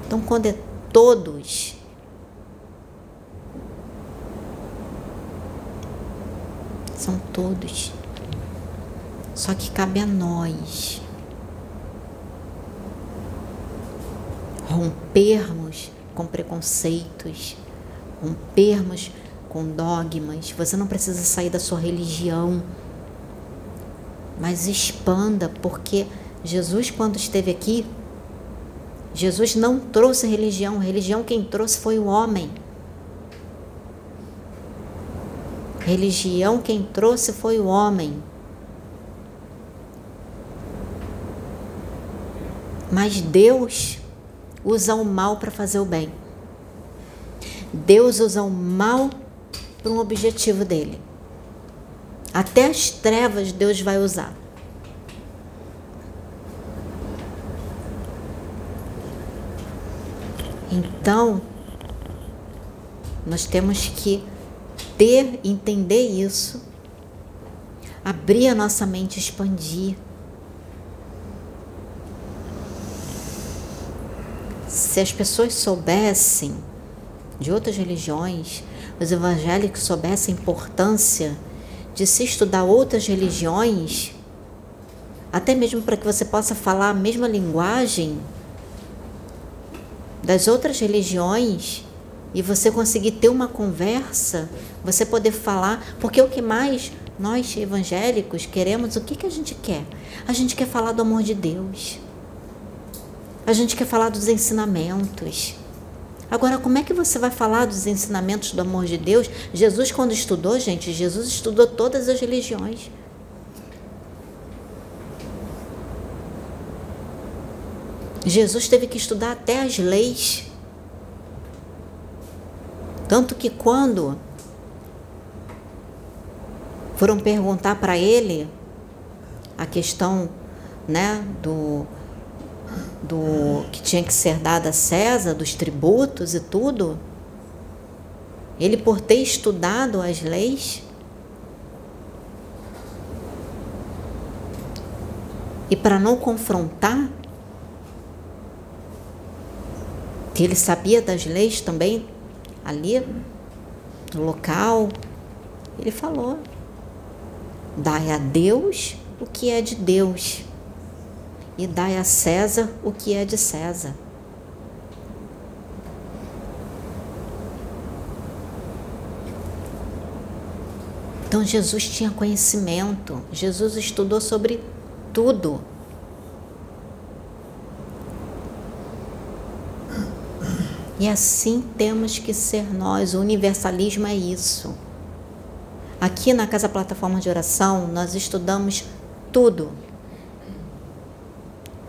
Então, quando é todos, são todos. Só que cabe a nós rompermos com preconceitos, rompermos com dogmas. Você não precisa sair da sua religião, mas expanda, porque Jesus, quando esteve aqui, Jesus não trouxe religião, religião quem trouxe foi o homem. Religião quem trouxe foi o homem. Mas Deus usa o mal para fazer o bem. Deus usa o mal para um objetivo dele. Até as trevas Deus vai usar. Então, nós temos que ter, entender isso, abrir a nossa mente, expandir. Se as pessoas soubessem de outras religiões, os evangélicos soubessem a importância de se estudar outras religiões, até mesmo para que você possa falar a mesma linguagem, das outras religiões e você conseguir ter uma conversa, você poder falar, porque o que mais Nós evangélicos queremos o que, que a gente quer? A gente quer falar do amor de Deus. A gente quer falar dos ensinamentos. Agora, como é que você vai falar dos ensinamentos do amor de Deus? Jesus, quando estudou, gente, Jesus estudou todas as religiões. Jesus teve que estudar até as leis. Tanto que quando foram perguntar para ele a questão né, do, do que tinha que ser dada a César, dos tributos e tudo, ele por ter estudado as leis e para não confrontar, que ele sabia das leis também ali no local, ele falou: dai a Deus o que é de Deus e dai a César o que é de César. Então Jesus tinha conhecimento, Jesus estudou sobre tudo. E assim temos que ser nós. O universalismo é isso. Aqui na Casa Plataforma de Oração, nós estudamos tudo.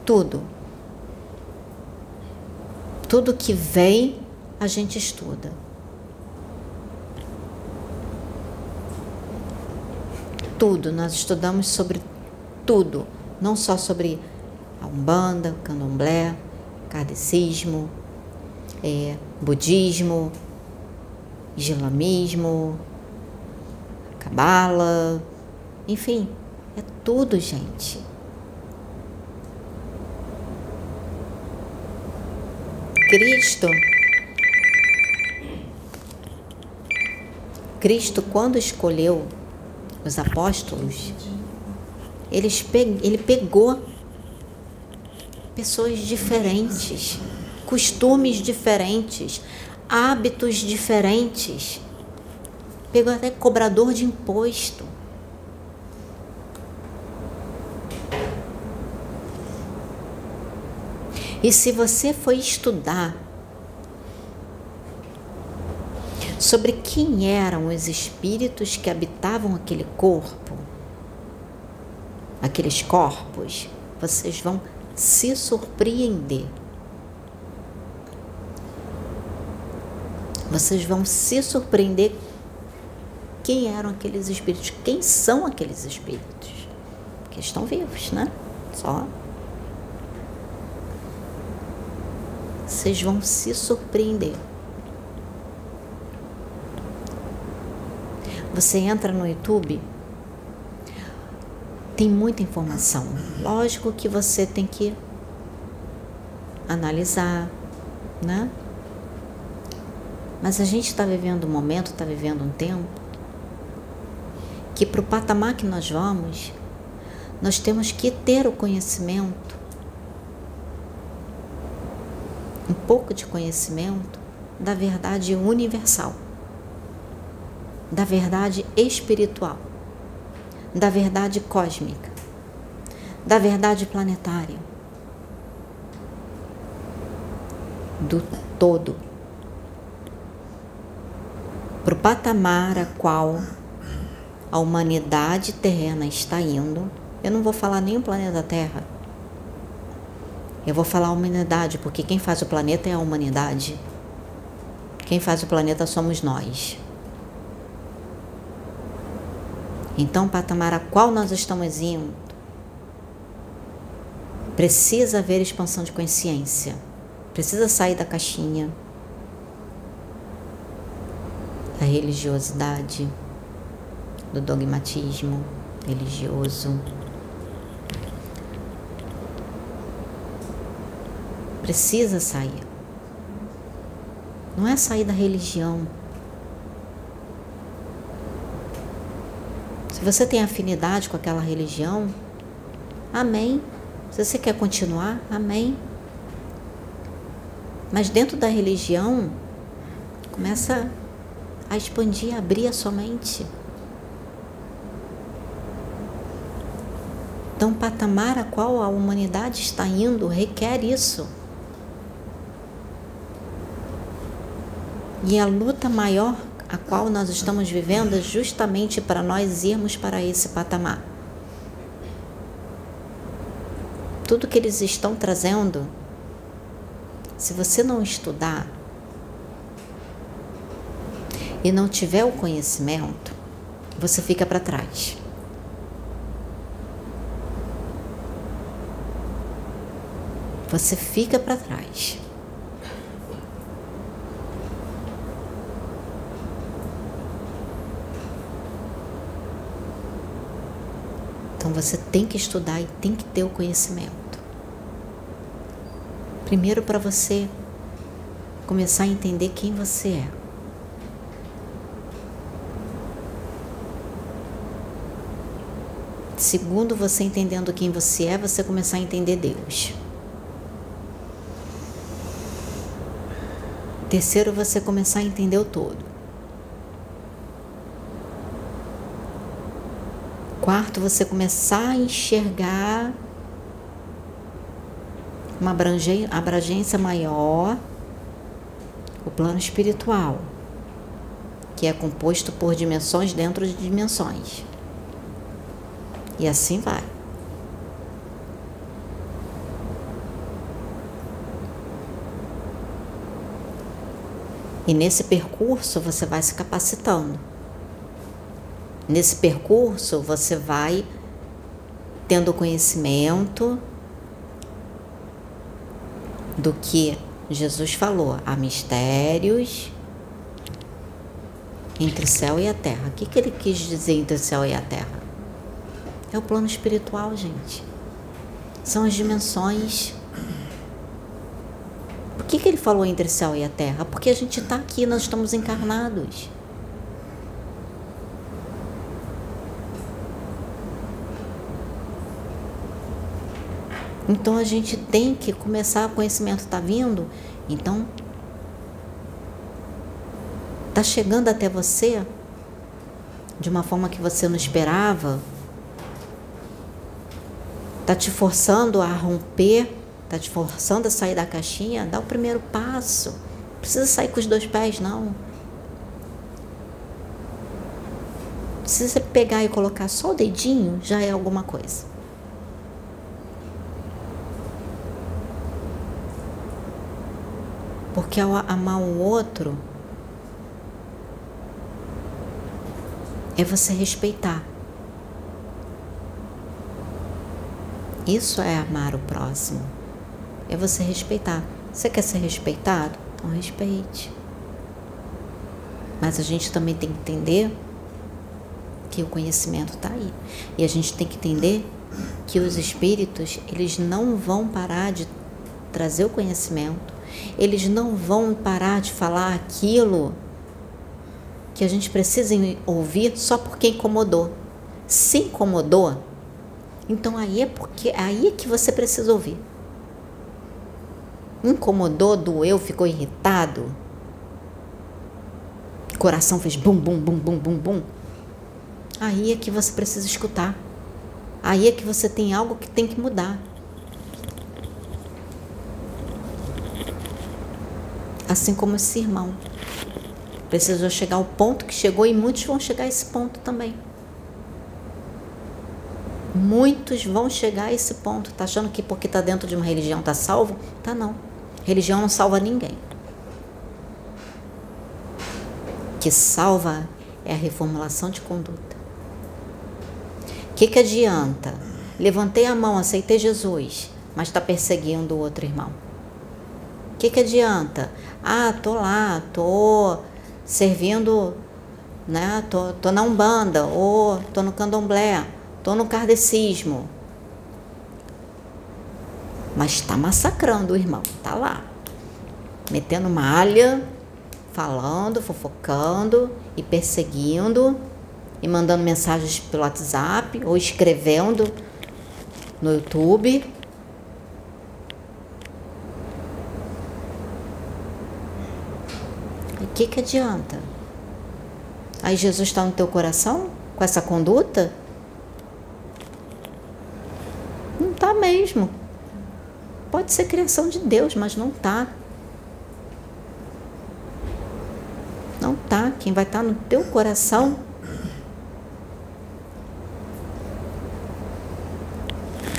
Tudo. Tudo que vem, a gente estuda. Tudo, nós estudamos sobre tudo, não só sobre a Umbanda, Candomblé, Kardecismo, é, budismo, islamismo, cabala, enfim, é tudo, gente. Cristo, Cristo quando escolheu os apóstolos, ele pegou pessoas diferentes costumes diferentes, hábitos diferentes. Pegou até cobrador de imposto. E se você for estudar sobre quem eram os espíritos que habitavam aquele corpo, aqueles corpos, vocês vão se surpreender. Vocês vão se surpreender quem eram aqueles espíritos, quem são aqueles espíritos. Que estão vivos, né? Só. Vocês vão se surpreender. Você entra no YouTube, tem muita informação. Lógico que você tem que analisar, né? Mas a gente está vivendo um momento, está vivendo um tempo, que para o patamar que nós vamos, nós temos que ter o conhecimento, um pouco de conhecimento da verdade universal, da verdade espiritual, da verdade cósmica, da verdade planetária, do todo para o patamar a qual a humanidade terrena está indo. Eu não vou falar nem o planeta Terra. Eu vou falar humanidade, porque quem faz o planeta é a humanidade. Quem faz o planeta somos nós. Então, o patamar a qual nós estamos indo, precisa haver expansão de consciência. Precisa sair da caixinha da religiosidade, do dogmatismo religioso. Precisa sair. Não é sair da religião. Se você tem afinidade com aquela religião, amém. Se você quer continuar, amém. Mas dentro da religião, começa a expandir, a abrir a sua mente. Então, o patamar a qual a humanidade está indo requer isso. E a luta maior a qual nós estamos vivendo é justamente para nós irmos para esse patamar. Tudo que eles estão trazendo, se você não estudar e não tiver o conhecimento, você fica para trás. Você fica para trás. Então você tem que estudar e tem que ter o conhecimento. Primeiro, para você começar a entender quem você é. Segundo, você entendendo quem você é, você começar a entender Deus. Terceiro, você começar a entender o todo. Quarto, você começar a enxergar uma abrangência maior, o plano espiritual, que é composto por dimensões dentro de dimensões. E assim vai. E nesse percurso você vai se capacitando. Nesse percurso, você vai tendo conhecimento do que Jesus falou. Há mistérios entre o céu e a terra. O que, que ele quis dizer entre o céu e a terra? É o plano espiritual, gente. São as dimensões. Por que, que ele falou entre o céu e a terra? Porque a gente está aqui, nós estamos encarnados. Então a gente tem que começar, o conhecimento está vindo, então está chegando até você de uma forma que você não esperava, está te forçando a romper, está te forçando a sair da caixinha, dá o primeiro passo. Não precisa sair com os dois pés, não. Você pegar e colocar só o dedinho, já é alguma coisa. Porque ao amar o outro é você respeitar. Isso é amar o próximo. É você respeitar. Você quer ser respeitado? Então respeite. Mas a gente também tem que entender que o conhecimento está aí. E a gente tem que entender que os espíritos, eles não vão parar de trazer o conhecimento eles não vão parar de falar aquilo que a gente precisa ouvir só porque incomodou. Se incomodou, então aí é porque aí é que você precisa ouvir. Incomodou, doeu, ficou irritado. Coração fez bum bum bum bum bum bum. Aí é que você precisa escutar. Aí é que você tem algo que tem que mudar. Assim como esse irmão. Precisou chegar ao ponto que chegou e muitos vão chegar a esse ponto também. Muitos vão chegar a esse ponto. Tá achando que porque tá dentro de uma religião tá salvo? Tá não. Religião não salva ninguém. O que salva é a reformulação de conduta. O que, que adianta? Levantei a mão, aceitei Jesus, mas está perseguindo o outro irmão. O que, que adianta? Ah, tô lá, tô servindo, né? Tô, tô na Umbanda, ou tô no Candomblé, tô no Kardecismo. Mas está massacrando o irmão, tá lá. Metendo malha, falando, fofocando e perseguindo e mandando mensagens pelo WhatsApp ou escrevendo no YouTube que, que adianta? Aí Jesus está no teu coração com essa conduta? tá mesmo. Pode ser criação de Deus, mas não tá. Não tá. Quem vai estar tá no teu coração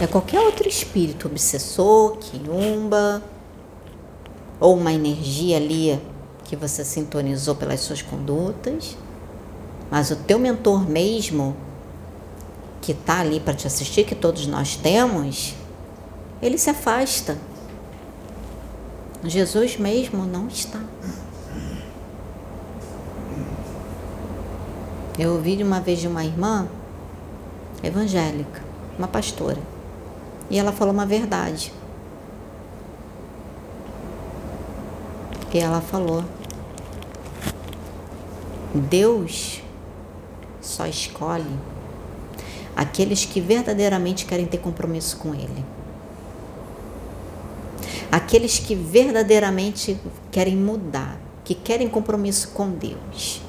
é qualquer outro espírito obsessor, quiumba, ou uma energia ali que você sintonizou pelas suas condutas, mas o teu mentor mesmo, que está ali para te assistir, que todos nós temos, ele se afasta. Jesus mesmo não está. Eu ouvi uma vez de uma irmã evangélica, uma pastora, e ela falou uma verdade. E ela falou: Deus só escolhe aqueles que verdadeiramente querem ter compromisso com Ele. Aqueles que verdadeiramente querem mudar, que querem compromisso com Deus.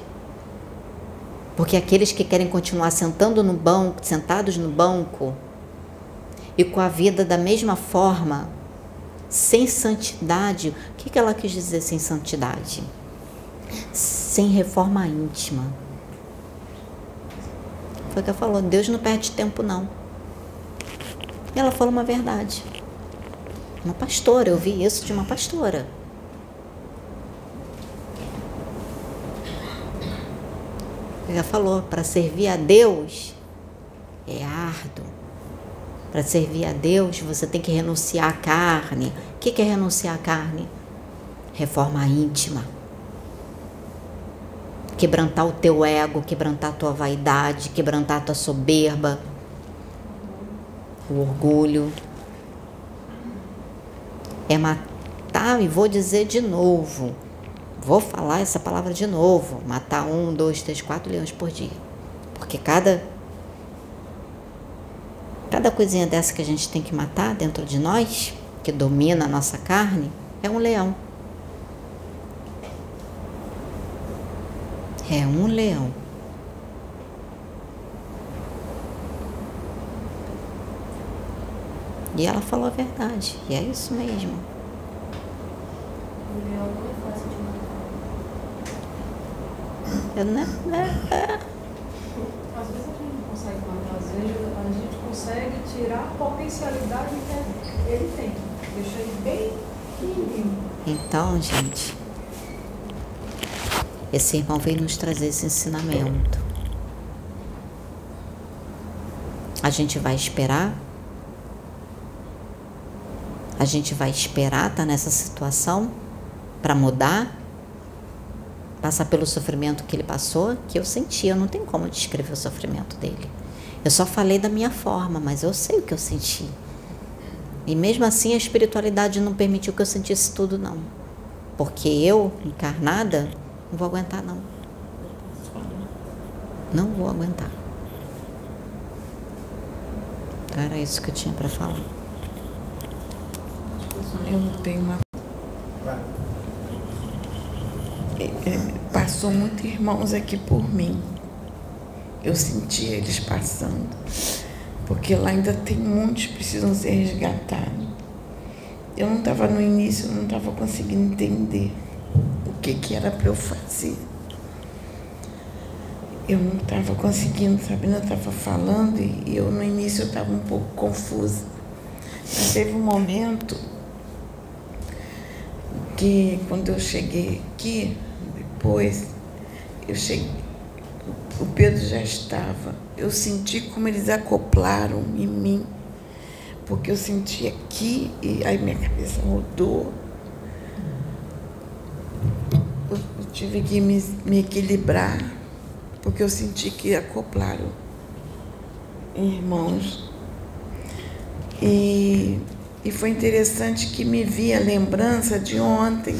Porque aqueles que querem continuar sentando no banco, sentados no banco, e com a vida da mesma forma, sem santidade, o que, ela quis dizer sem santidade? Sem reforma íntima. Foi o que ela falou: Deus não perde tempo, não. E ela falou uma verdade. Uma pastora, eu vi isso de uma pastora. Ela falou: para servir a Deus é árduo para servir a Deus, você tem que renunciar à carne. O que é renunciar à carne? Reforma íntima. Quebrantar o teu ego, quebrantar a tua vaidade, quebrantar a tua soberba, o orgulho. É matar, e vou dizer de novo, vou falar essa palavra de novo: matar um, dois, três, quatro leões por dia. Porque cada Cada coisinha dessa que a gente tem que matar dentro de nós, que domina a nossa carne, é um leão. É um leão. E ela falou a verdade, e é isso mesmo. O leão não é fácil de matar. É, né? É, é. Às vezes a gente não consegue matar, às vezes a gente consegue tirar a potencialidade que ele tem. Deixa ele bem pequenininho. Então, gente, esse irmão veio nos trazer esse ensinamento. A gente vai esperar? A gente vai esperar estar tá nessa situação para mudar? Passar pelo sofrimento que ele passou, que eu senti, eu não tenho como descrever o sofrimento dele. Eu só falei da minha forma, mas eu sei o que eu senti. E mesmo assim a espiritualidade não permitiu que eu sentisse tudo, não. Porque eu, encarnada, não vou aguentar, não. Não vou aguentar. Era isso que eu tinha para falar. Eu tenho uma. É, é, passou muitos irmãos aqui por mim. Eu sentia eles passando. Porque lá ainda tem muitos que precisam ser resgatados. Eu não estava no início, não estava conseguindo entender o que, que era para eu fazer. Eu não estava conseguindo, Sabrina estava falando e eu no início eu estava um pouco confusa. Mas teve um momento que quando eu cheguei aqui, depois, eu cheguei, o Pedro já estava. Eu senti como eles acoplaram em mim, porque eu senti aqui e aí minha cabeça mudou. Eu, tive que me, me equilibrar, porque eu senti que acoplaram irmãos. E, e foi interessante que me vi a lembrança de ontem.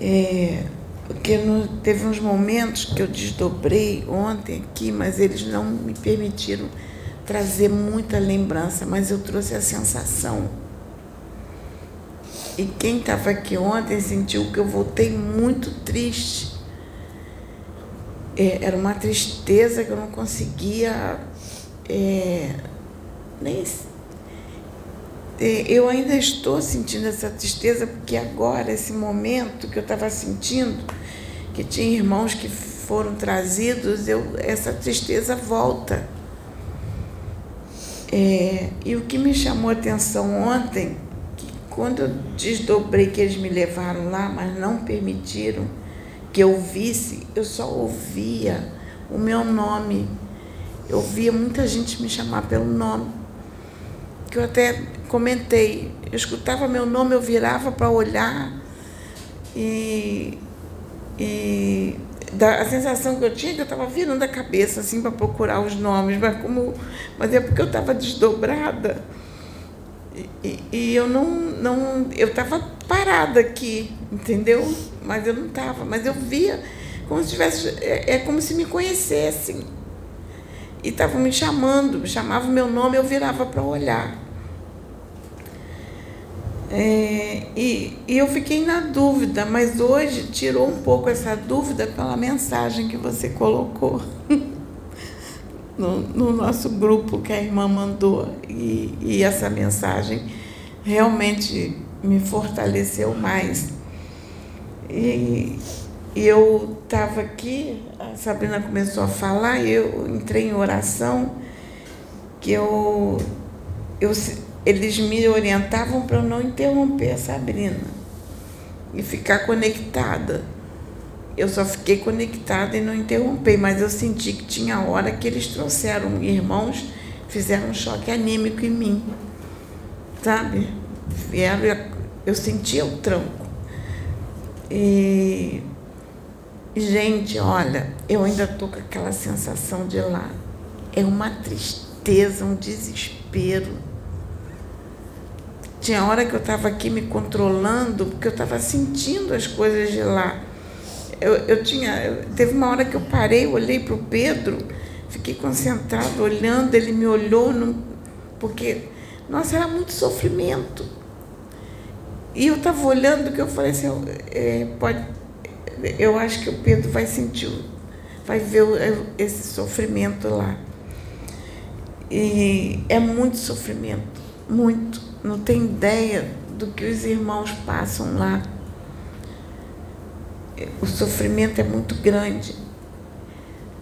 É, porque no, teve uns momentos que eu desdobrei ontem aqui, mas eles não me permitiram trazer muita lembrança, mas eu trouxe a sensação. E quem estava aqui ontem sentiu que eu voltei muito triste. É, era uma tristeza que eu não conseguia é, nem eu ainda estou sentindo essa tristeza, porque agora, esse momento que eu estava sentindo, que tinha irmãos que foram trazidos, eu, essa tristeza volta. É, e o que me chamou a atenção ontem, que quando eu desdobrei que eles me levaram lá, mas não permitiram que eu visse, eu só ouvia o meu nome. Eu ouvia muita gente me chamar pelo nome. Que eu até comentei, eu escutava meu nome, eu virava para olhar e, e da, a sensação que eu tinha é que eu estava virando a cabeça assim para procurar os nomes, mas como mas é porque eu estava desdobrada e, e, eu não não eu estava parada aqui, entendeu? Mas eu não estava, mas eu via como se tivesse é, é como se me conhecessem e estavam me chamando, chamavam meu nome, eu virava para olhar. É, e, e eu fiquei na dúvida, mas hoje tirou um pouco essa dúvida pela mensagem que você colocou no, no nosso grupo que a irmã mandou. E, e essa mensagem realmente me fortaleceu mais. E, e eu estava aqui, a Sabrina começou a falar, eu entrei em oração, que eu, eu eles me orientavam para eu não interromper a Sabrina e ficar conectada. Eu só fiquei conectada e não interrompi, mas eu senti que tinha hora que eles trouxeram irmãos, fizeram um choque anímico em mim. Sabe? Vieram, eu sentia o tranco. E, gente, olha, eu ainda estou com aquela sensação de lá. É uma tristeza, um desespero tinha hora que eu estava aqui me controlando, porque eu estava sentindo as coisas de lá. Eu, eu tinha. Eu, teve uma hora que eu parei, olhei para o Pedro, fiquei concentrado, olhando, ele me olhou, porque, nossa, era muito sofrimento. E eu estava olhando que eu falei assim, é, pode, eu acho que o Pedro vai sentir, vai ver esse sofrimento lá. E é muito sofrimento, muito não tem ideia do que os irmãos passam lá. O sofrimento é muito grande.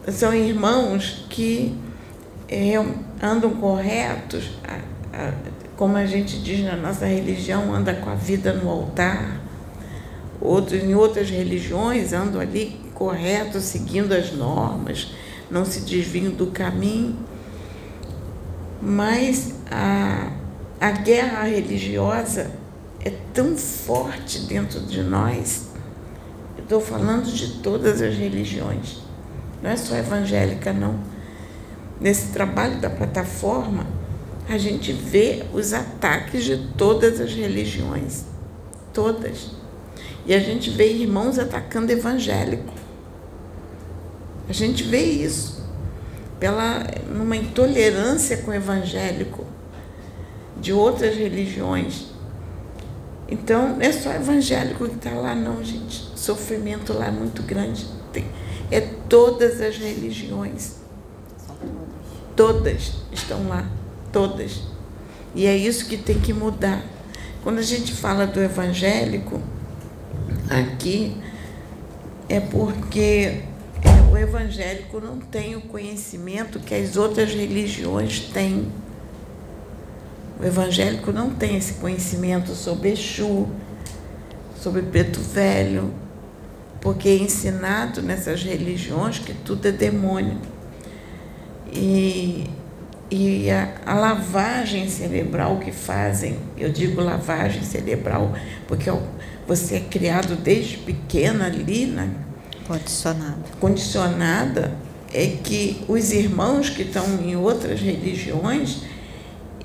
São irmãos que é, andam corretos, como a gente diz na nossa religião, anda com a vida no altar. Outros, em outras religiões andam ali corretos, seguindo as normas, não se desviam do caminho. Mas a, a guerra religiosa é tão forte dentro de nós. Estou falando de todas as religiões, não é só evangélica, não. Nesse trabalho da plataforma, a gente vê os ataques de todas as religiões, todas. E a gente vê irmãos atacando evangélico. A gente vê isso pela numa intolerância com o evangélico de outras religiões. Então, não é só evangélico que está lá, não, gente. O sofrimento lá é muito grande. Tem, é todas as religiões. Todas estão lá. Todas. E é isso que tem que mudar. Quando a gente fala do evangélico, aqui, é porque o evangélico não tem o conhecimento que as outras religiões têm. O evangélico não tem esse conhecimento sobre Exu, sobre Preto Velho, porque é ensinado nessas religiões que tudo é demônio. E, e a, a, lavagem cerebral que fazem, eu digo lavagem cerebral, porque você é criado desde pequena ali, né? Condicionada. Condicionada, é que os irmãos que estão em outras religiões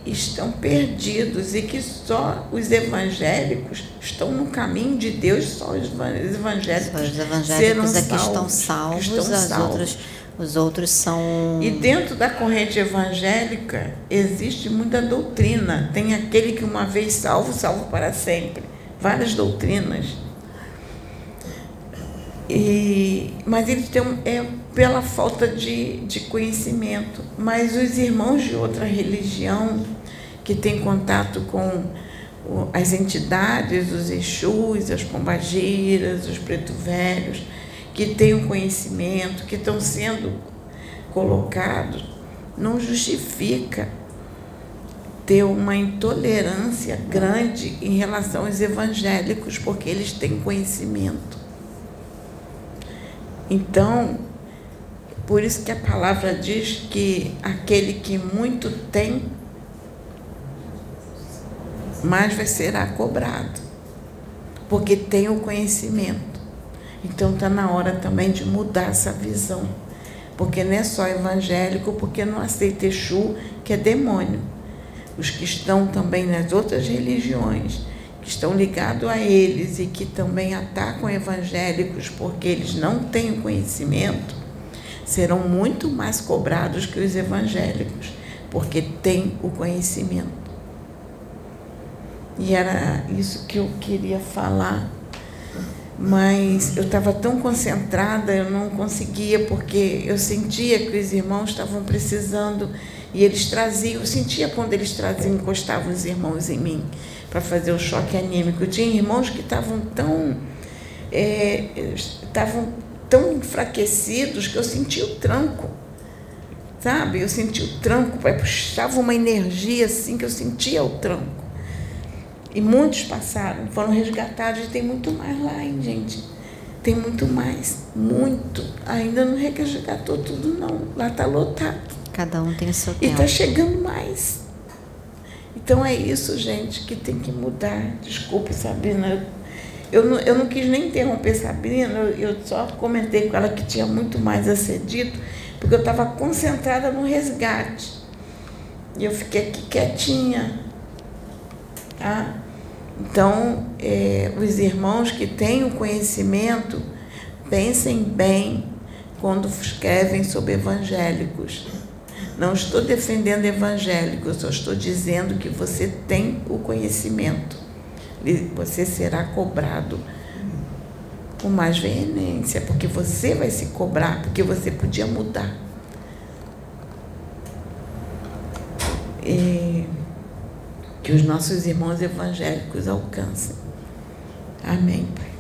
estão perdidos e que só os evangélicos estão no caminho de Deus, só os evangélicos, só os evangélicos é que estão salvos, estão as salvos. Outras, os outros são. E dentro da corrente evangélica existe muita doutrina. Tem aquele que uma vez salvo, salvo para sempre. Várias doutrinas. E, mas eles têm é pela falta de, de conhecimento. Mas os irmãos de outra religião que tem contato com as entidades, os Exus, as pombagiras, os preto velhos, que têm o conhecimento, que estão sendo colocados, não justifica ter uma intolerância grande em relação aos evangélicos, porque eles têm conhecimento. Então, por isso que a palavra diz que aquele que muito tem, mais vai será cobrado, porque tem o conhecimento. Então está na hora também de mudar essa visão, porque não é só evangélico, porque não aceita Exu, que é demônio. Os que estão também nas outras religiões, que estão ligados a eles e que também atacam evangélicos porque eles não têm o conhecimento, serão muito mais cobrados que os evangélicos, porque têm o conhecimento. E era isso que eu queria falar. Mas eu estava tão concentrada, eu não conseguia, porque eu sentia que os irmãos estavam precisando e eles traziam, eu sentia quando eles traziam, encostavam os irmãos em mim para fazer o choque anímico. Tinha irmãos que estavam tão. É, estavam tão enfraquecidos que eu sentia o tranco. Sabe? Eu sentia o tranco, puxava uma energia assim que eu sentia o tranco. E muitos passaram, foram resgatados e tem muito mais lá, hein, gente? Tem muito mais, muito. Ainda não resgatou tudo, não. Lá está lotado. Cada um tem o seu E tempo. está chegando mais. Então é isso, gente, que tem que mudar. Desculpe, Sabrina. Eu não, eu não quis nem interromper Sabrina, eu, eu só comentei com ela que tinha muito mais a ser dito, porque eu estava concentrada no resgate. E eu fiquei aqui quietinha. Tá? Então, é, os irmãos que têm o conhecimento, pensem bem quando escrevem sobre evangélicos. Não estou defendendo evangélicos, só estou dizendo que você tem o conhecimento. Você será cobrado com mais veemência, porque você vai se cobrar, porque você podia mudar. E que os nossos irmãos evangélicos alcancem. Amém, Pai.